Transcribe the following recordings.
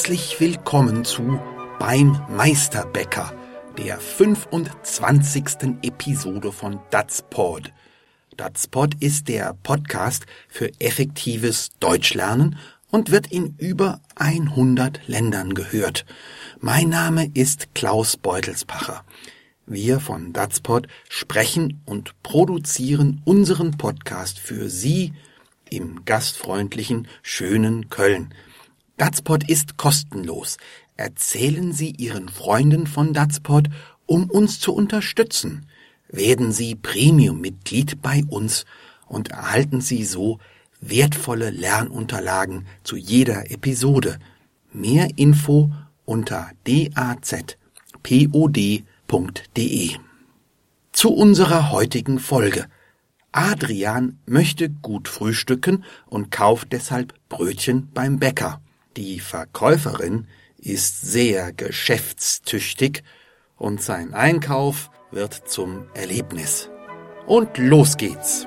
Herzlich willkommen zu Beim Meisterbäcker, der 25. Episode von Datsport. Datsport ist der Podcast für effektives Deutschlernen und wird in über 100 Ländern gehört. Mein Name ist Klaus Beutelspacher. Wir von Datsport sprechen und produzieren unseren Podcast für Sie im gastfreundlichen, schönen Köln. Datsport ist kostenlos. Erzählen Sie Ihren Freunden von Datsport, um uns zu unterstützen. Werden Sie Premium-Mitglied bei uns und erhalten Sie so wertvolle Lernunterlagen zu jeder Episode. Mehr Info unter dazpod.de. Zu unserer heutigen Folge. Adrian möchte gut frühstücken und kauft deshalb Brötchen beim Bäcker. Die Verkäuferin ist sehr geschäftstüchtig und sein Einkauf wird zum Erlebnis. Und los geht's.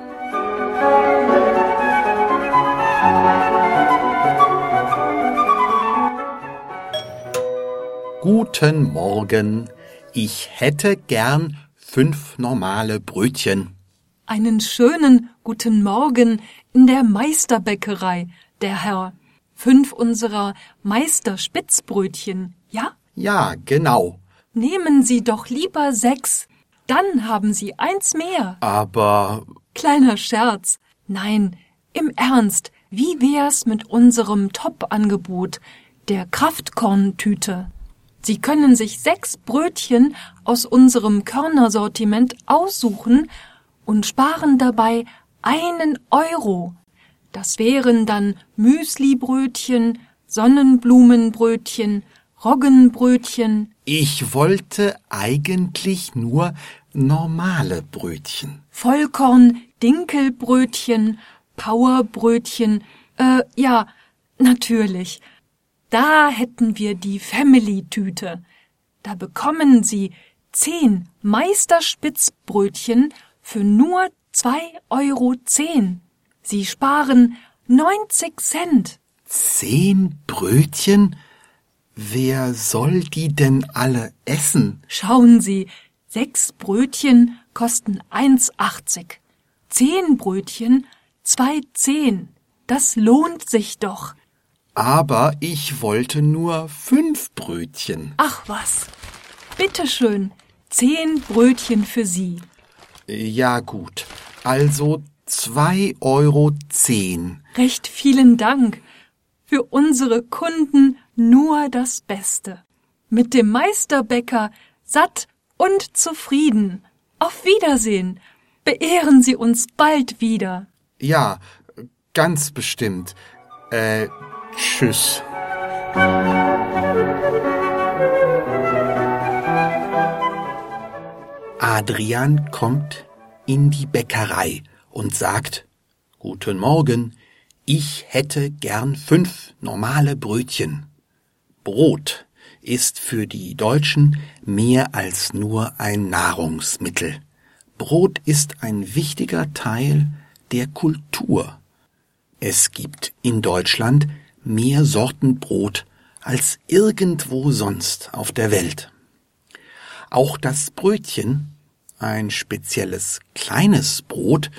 Guten Morgen. Ich hätte gern fünf normale Brötchen. Einen schönen guten Morgen in der Meisterbäckerei, der Herr. Fünf unserer Meisterspitzbrötchen, ja? Ja, genau. Nehmen Sie doch lieber sechs. Dann haben Sie eins mehr. Aber Kleiner Scherz. Nein, im Ernst. Wie wär's mit unserem Top-Angebot, der Kraftkorntüte? Sie können sich sechs Brötchen aus unserem Körnersortiment aussuchen und sparen dabei einen Euro. Das wären dann Müslibrötchen, Sonnenblumenbrötchen, Roggenbrötchen, ich wollte eigentlich nur normale Brötchen. Vollkorn, Dinkelbrötchen, Powerbrötchen, äh, ja, natürlich. Da hätten wir die Family-Tüte. Da bekommen Sie zehn Meisterspitzbrötchen für nur zwei Euro zehn. Sie sparen neunzig Cent. Zehn Brötchen? Wer soll die denn alle essen? Schauen Sie, sechs Brötchen kosten 1,80. Zehn Brötchen, zwei zehn. Das lohnt sich doch. Aber ich wollte nur fünf Brötchen. Ach was. Bitteschön, zehn Brötchen für Sie. Ja gut, also zwei Euro zehn. Recht vielen Dank. Für unsere Kunden nur das Beste. Mit dem Meisterbäcker satt und zufrieden. Auf Wiedersehen. Beehren Sie uns bald wieder. Ja, ganz bestimmt. Äh, tschüss. Adrian kommt in die Bäckerei und sagt Guten Morgen, ich hätte gern fünf normale Brötchen. Brot ist für die Deutschen mehr als nur ein Nahrungsmittel. Brot ist ein wichtiger Teil der Kultur. Es gibt in Deutschland mehr Sorten Brot als irgendwo sonst auf der Welt. Auch das Brötchen, ein spezielles kleines Brot,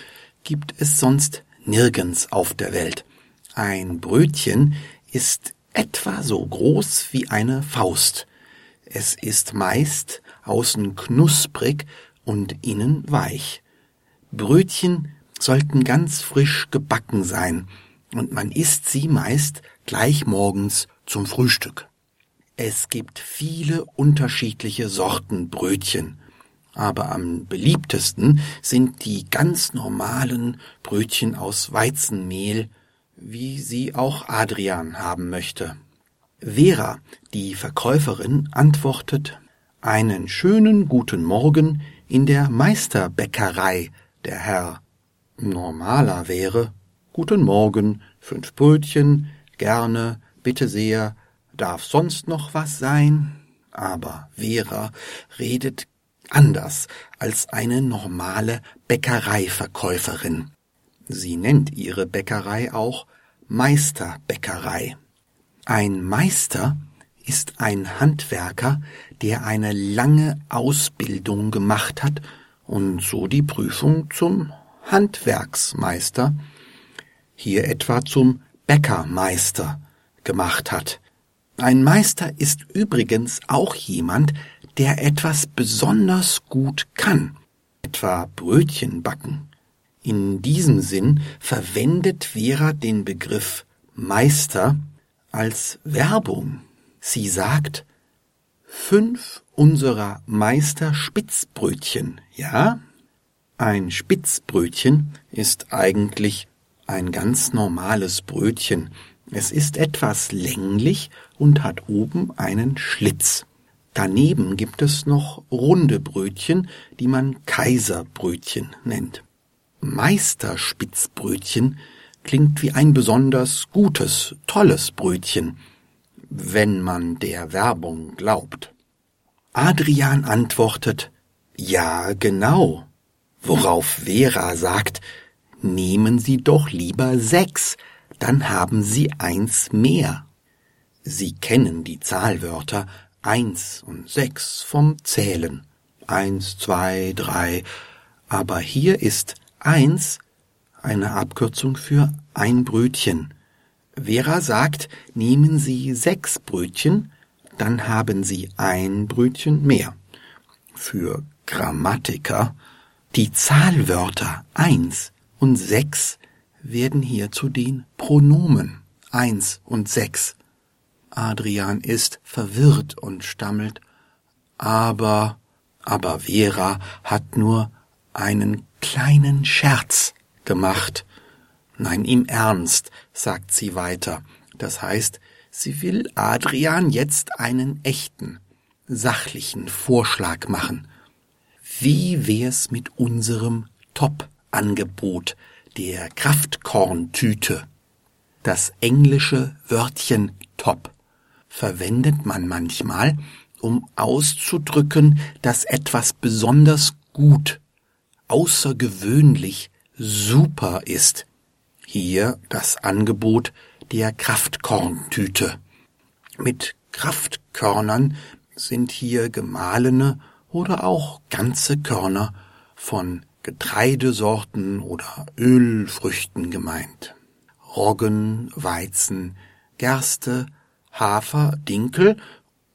gibt es sonst nirgends auf der Welt. Ein Brötchen ist etwa so groß wie eine Faust. Es ist meist außen knusprig und innen weich. Brötchen sollten ganz frisch gebacken sein, und man isst sie meist gleich morgens zum Frühstück. Es gibt viele unterschiedliche Sorten Brötchen, aber am beliebtesten sind die ganz normalen Brötchen aus Weizenmehl, wie sie auch Adrian haben möchte. Vera, die Verkäuferin, antwortet Einen schönen guten Morgen in der Meisterbäckerei, der Herr. Normaler wäre Guten Morgen, fünf Brötchen, gerne, bitte sehr, darf sonst noch was sein? Aber Vera redet anders als eine normale Bäckereiverkäuferin. Sie nennt ihre Bäckerei auch Meisterbäckerei. Ein Meister ist ein Handwerker, der eine lange Ausbildung gemacht hat und so die Prüfung zum Handwerksmeister, hier etwa zum Bäckermeister gemacht hat. Ein Meister ist übrigens auch jemand, der etwas besonders gut kann, etwa Brötchen backen. In diesem Sinn verwendet Vera den Begriff Meister als Werbung. Sie sagt, fünf unserer Meister Spitzbrötchen, ja? Ein Spitzbrötchen ist eigentlich ein ganz normales Brötchen. Es ist etwas länglich und hat oben einen Schlitz. Daneben gibt es noch runde Brötchen, die man Kaiserbrötchen nennt. Meisterspitzbrötchen klingt wie ein besonders gutes, tolles Brötchen, wenn man der Werbung glaubt. Adrian antwortet Ja, genau, worauf Vera sagt Nehmen Sie doch lieber sechs, dann haben Sie eins mehr. Sie kennen die Zahlwörter eins und sechs vom Zählen. Eins, zwei, drei. Aber hier ist eins eine Abkürzung für ein Brötchen. Vera sagt, nehmen Sie sechs Brötchen, dann haben Sie ein Brötchen mehr. Für Grammatiker die Zahlwörter eins und sechs werden hier zu den Pronomen eins und sechs. Adrian ist verwirrt und stammelt, aber, aber Vera hat nur einen kleinen Scherz gemacht. Nein, im Ernst, sagt sie weiter. Das heißt, sie will Adrian jetzt einen echten, sachlichen Vorschlag machen. Wie wär's mit unserem Top-Angebot der Kraftkorntüte? Das englische Wörtchen Top verwendet man manchmal, um auszudrücken, dass etwas besonders gut, außergewöhnlich, super ist. Hier das Angebot der Kraftkorntüte. Mit Kraftkörnern sind hier gemahlene oder auch ganze Körner von Getreidesorten oder Ölfrüchten gemeint. Roggen, Weizen, Gerste, Hafer, Dinkel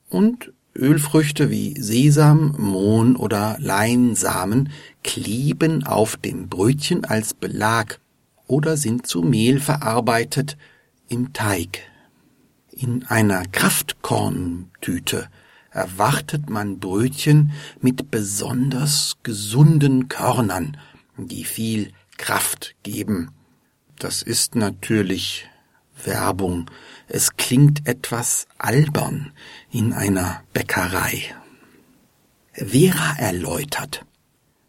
und Ölfrüchte wie Sesam, Mohn oder Leinsamen kleben auf dem Brötchen als Belag oder sind zu Mehl verarbeitet im Teig. In einer Kraftkorntüte erwartet man Brötchen mit besonders gesunden Körnern, die viel Kraft geben. Das ist natürlich Werbung. Es klingt etwas albern in einer Bäckerei. Vera erläutert.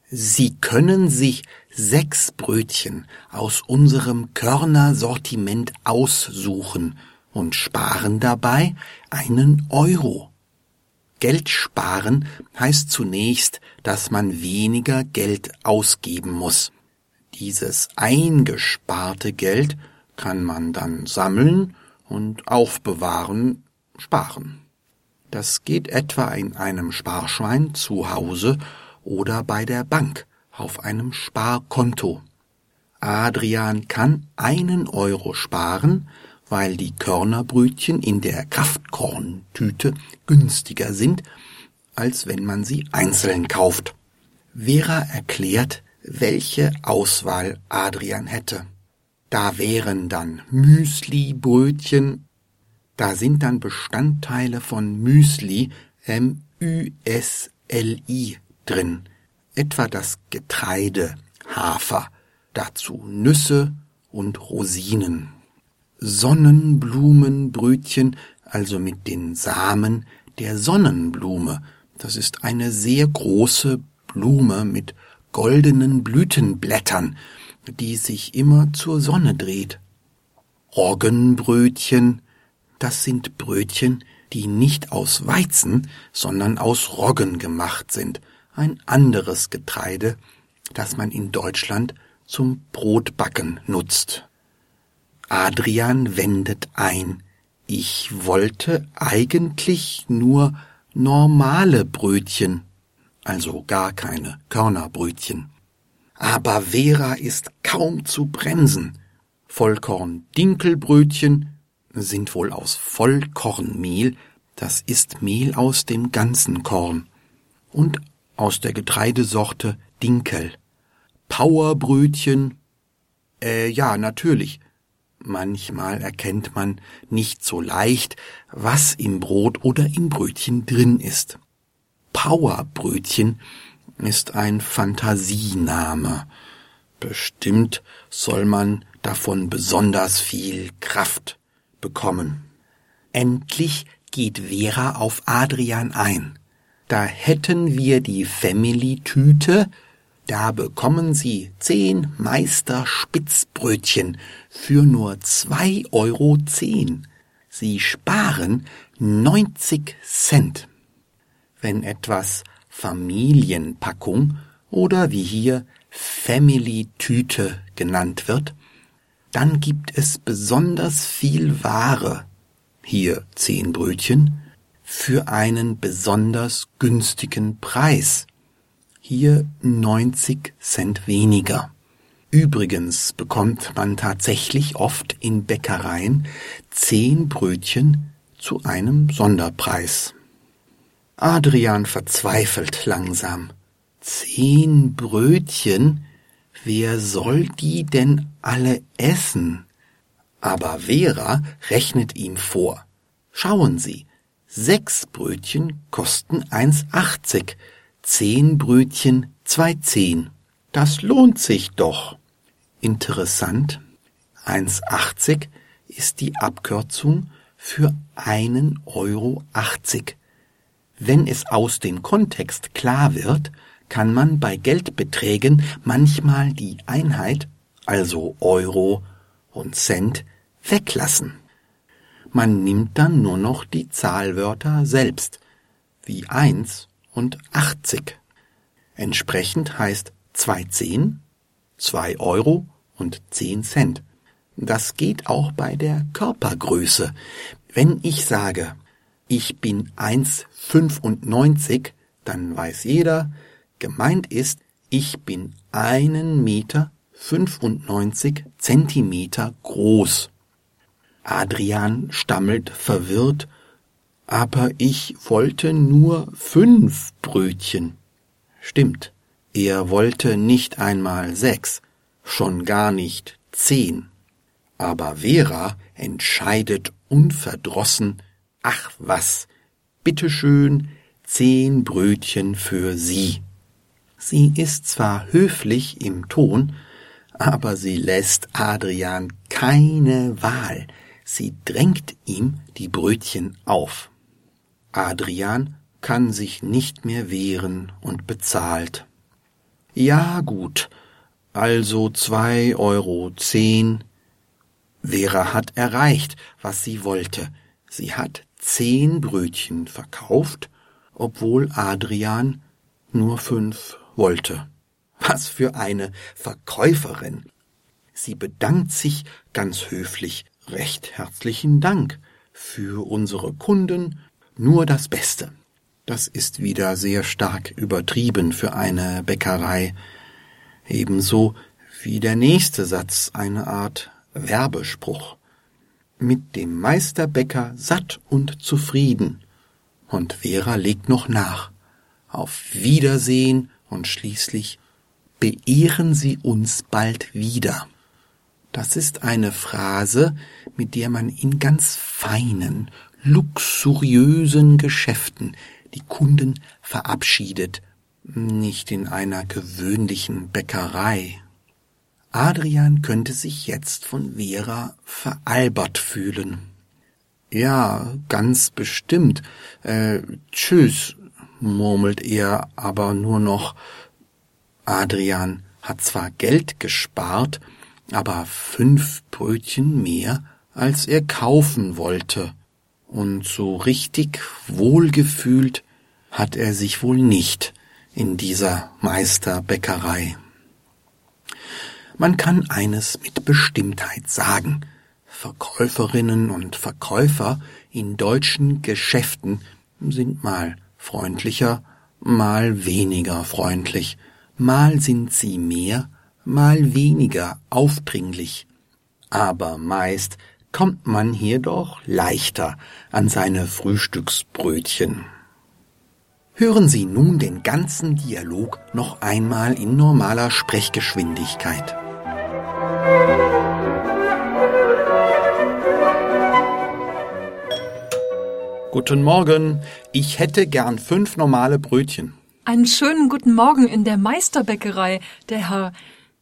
Sie können sich sechs Brötchen aus unserem Körnersortiment aussuchen und sparen dabei einen Euro. Geld sparen heißt zunächst, dass man weniger Geld ausgeben muss. Dieses eingesparte Geld kann man dann sammeln und aufbewahren, sparen. Das geht etwa in einem Sparschwein zu Hause oder bei der Bank auf einem Sparkonto. Adrian kann einen Euro sparen, weil die Körnerbrötchen in der Kraftkorntüte günstiger sind, als wenn man sie einzeln kauft. Vera erklärt, welche Auswahl Adrian hätte. Da wären dann Müsli-Brötchen, da sind dann Bestandteile von Müsli, M-Ü-S-L-I drin, etwa das Getreide, Hafer, dazu Nüsse und Rosinen. Sonnenblumenbrötchen, also mit den Samen der Sonnenblume. Das ist eine sehr große Blume mit goldenen Blütenblättern, die sich immer zur Sonne dreht. Roggenbrötchen, das sind Brötchen, die nicht aus Weizen, sondern aus Roggen gemacht sind, ein anderes Getreide, das man in Deutschland zum Brotbacken nutzt. Adrian wendet ein. ich wollte eigentlich nur normale Brötchen, also gar keine Körnerbrötchen. Aber Vera ist kaum zu bremsen. Vollkorn-Dinkelbrötchen sind wohl aus Vollkornmehl, das ist Mehl aus dem ganzen Korn, und aus der Getreidesorte Dinkel. Powerbrötchen, äh, ja, natürlich. Manchmal erkennt man nicht so leicht, was im Brot oder im Brötchen drin ist. Powerbrötchen ist ein Fantasiename. Bestimmt soll man davon besonders viel Kraft bekommen. Endlich geht Vera auf Adrian ein. Da hätten wir die Family-Tüte, da bekommen Sie zehn Meister Spitzbrötchen für nur zwei Euro zehn. Sie sparen neunzig Cent. Wenn etwas Familienpackung oder wie hier Family-Tüte genannt wird, dann gibt es besonders viel Ware, hier zehn Brötchen, für einen besonders günstigen Preis, hier 90 Cent weniger. Übrigens bekommt man tatsächlich oft in Bäckereien zehn Brötchen zu einem Sonderpreis. Adrian verzweifelt langsam. Zehn Brötchen? Wer soll die denn alle essen? Aber Vera rechnet ihm vor. Schauen Sie, sechs Brötchen kosten 1,80, zehn Brötchen 2,10. Das lohnt sich doch. Interessant, 1,80 ist die Abkürzung für einen Euro 80. Wenn es aus dem Kontext klar wird, kann man bei Geldbeträgen manchmal die Einheit, also Euro und Cent, weglassen. Man nimmt dann nur noch die Zahlwörter selbst, wie eins und achtzig. Entsprechend heißt zwei Zehn, zwei Euro und zehn Cent. Das geht auch bei der Körpergröße. Wenn ich sage, ich bin 1,95, dann weiß jeder, gemeint ist, ich bin einen Meter 95 Zentimeter groß. Adrian stammelt verwirrt, aber ich wollte nur fünf Brötchen. Stimmt, er wollte nicht einmal sechs, schon gar nicht zehn. Aber Vera entscheidet unverdrossen, Ach was, bitteschön, zehn Brötchen für Sie. Sie ist zwar höflich im Ton, aber sie lässt Adrian keine Wahl. Sie drängt ihm die Brötchen auf. Adrian kann sich nicht mehr wehren und bezahlt. Ja gut, also zwei Euro zehn. Vera hat erreicht, was sie wollte. Sie hat zehn Brötchen verkauft, obwohl Adrian nur fünf wollte. Was für eine Verkäuferin. Sie bedankt sich ganz höflich. Recht herzlichen Dank. Für unsere Kunden nur das Beste. Das ist wieder sehr stark übertrieben für eine Bäckerei. Ebenso wie der nächste Satz eine Art Werbespruch mit dem Meisterbäcker satt und zufrieden. Und Vera legt noch nach. Auf Wiedersehen und schließlich beehren Sie uns bald wieder. Das ist eine Phrase, mit der man in ganz feinen, luxuriösen Geschäften die Kunden verabschiedet, nicht in einer gewöhnlichen Bäckerei. Adrian könnte sich jetzt von Vera veralbert fühlen. Ja, ganz bestimmt. Äh, tschüss, murmelt er aber nur noch. Adrian hat zwar Geld gespart, aber fünf Brötchen mehr, als er kaufen wollte. Und so richtig wohlgefühlt hat er sich wohl nicht in dieser Meisterbäckerei. Man kann eines mit Bestimmtheit sagen. Verkäuferinnen und Verkäufer in deutschen Geschäften sind mal freundlicher, mal weniger freundlich, mal sind sie mehr, mal weniger aufdringlich. Aber meist kommt man hier doch leichter an seine Frühstücksbrötchen. Hören Sie nun den ganzen Dialog noch einmal in normaler Sprechgeschwindigkeit. Guten Morgen, ich hätte gern fünf normale Brötchen. Einen schönen guten Morgen in der Meisterbäckerei, der Herr.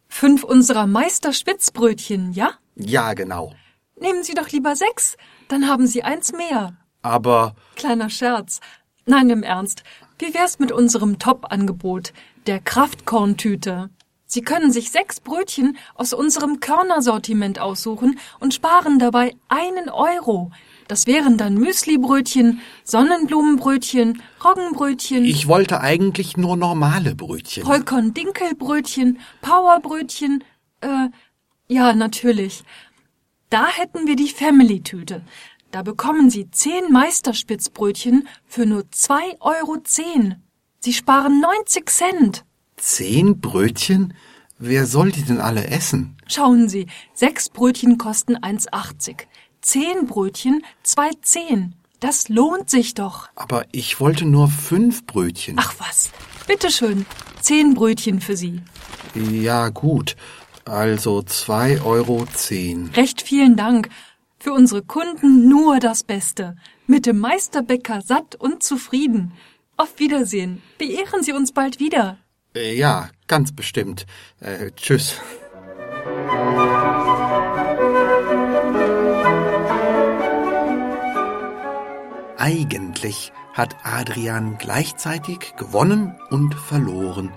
Fünf unserer Meisterspitzbrötchen, ja? Ja, genau. Nehmen Sie doch lieber sechs, dann haben Sie eins mehr. Aber Kleiner Scherz. Nein, im Ernst. Wie wär's mit unserem Top-Angebot, der Kraftkorntüte? Sie können sich sechs Brötchen aus unserem Körnersortiment aussuchen und sparen dabei einen Euro. Das wären dann Müslibrötchen, Sonnenblumenbrötchen, Roggenbrötchen, ich wollte eigentlich nur normale Brötchen. Vollkorn-Dinkelbrötchen, Powerbrötchen, äh, ja, natürlich. Da hätten wir die Family-Tüte. Da bekommen Sie zehn Meisterspitzbrötchen für nur 2,10 Euro. Sie sparen 90 Cent. Zehn Brötchen? Wer soll die denn alle essen? Schauen Sie, sechs Brötchen kosten 1,80. Zehn Brötchen 2,10. Das lohnt sich doch. Aber ich wollte nur fünf Brötchen. Ach was, bitteschön. Zehn Brötchen für Sie. Ja, gut. Also zwei Euro zehn. Recht vielen Dank. Für unsere Kunden nur das Beste. Mit dem Meisterbäcker satt und zufrieden. Auf Wiedersehen. Beehren Sie uns bald wieder. Äh, Ja, ganz bestimmt. Äh, tschüss. Eigentlich hat Adrian gleichzeitig gewonnen und verloren.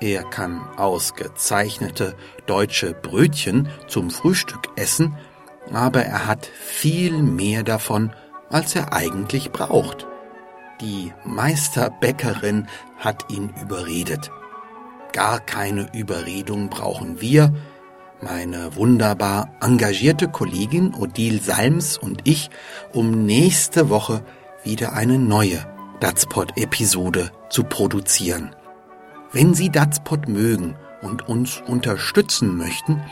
Er kann ausgezeichnete deutsche Brötchen zum Frühstück essen, aber er hat viel mehr davon, als er eigentlich braucht. Die Meisterbäckerin hat ihn überredet. Gar keine Überredung brauchen wir. Meine wunderbar engagierte Kollegin Odile Salms und ich, um nächste Woche wieder eine neue Datspot-Episode zu produzieren. Wenn Sie Datspot mögen und uns unterstützen möchten,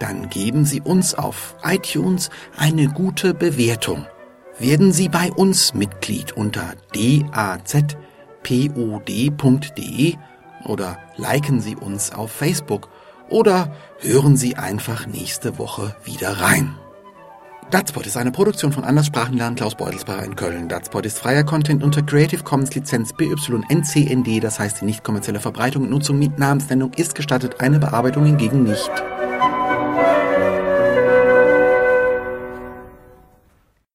dann geben Sie uns auf iTunes eine gute Bewertung. Werden Sie bei uns Mitglied unter dazpod.de oder liken Sie uns auf Facebook oder hören Sie einfach nächste Woche wieder rein. Datspot ist eine Produktion von Anderssprachenlernen Klaus Beutelsbacher in Köln. Datspot ist freier Content unter Creative Commons Lizenz BYNCND, das heißt die nicht kommerzielle Verbreitung und Nutzung mit Namensnennung ist gestattet, eine Bearbeitung hingegen nicht.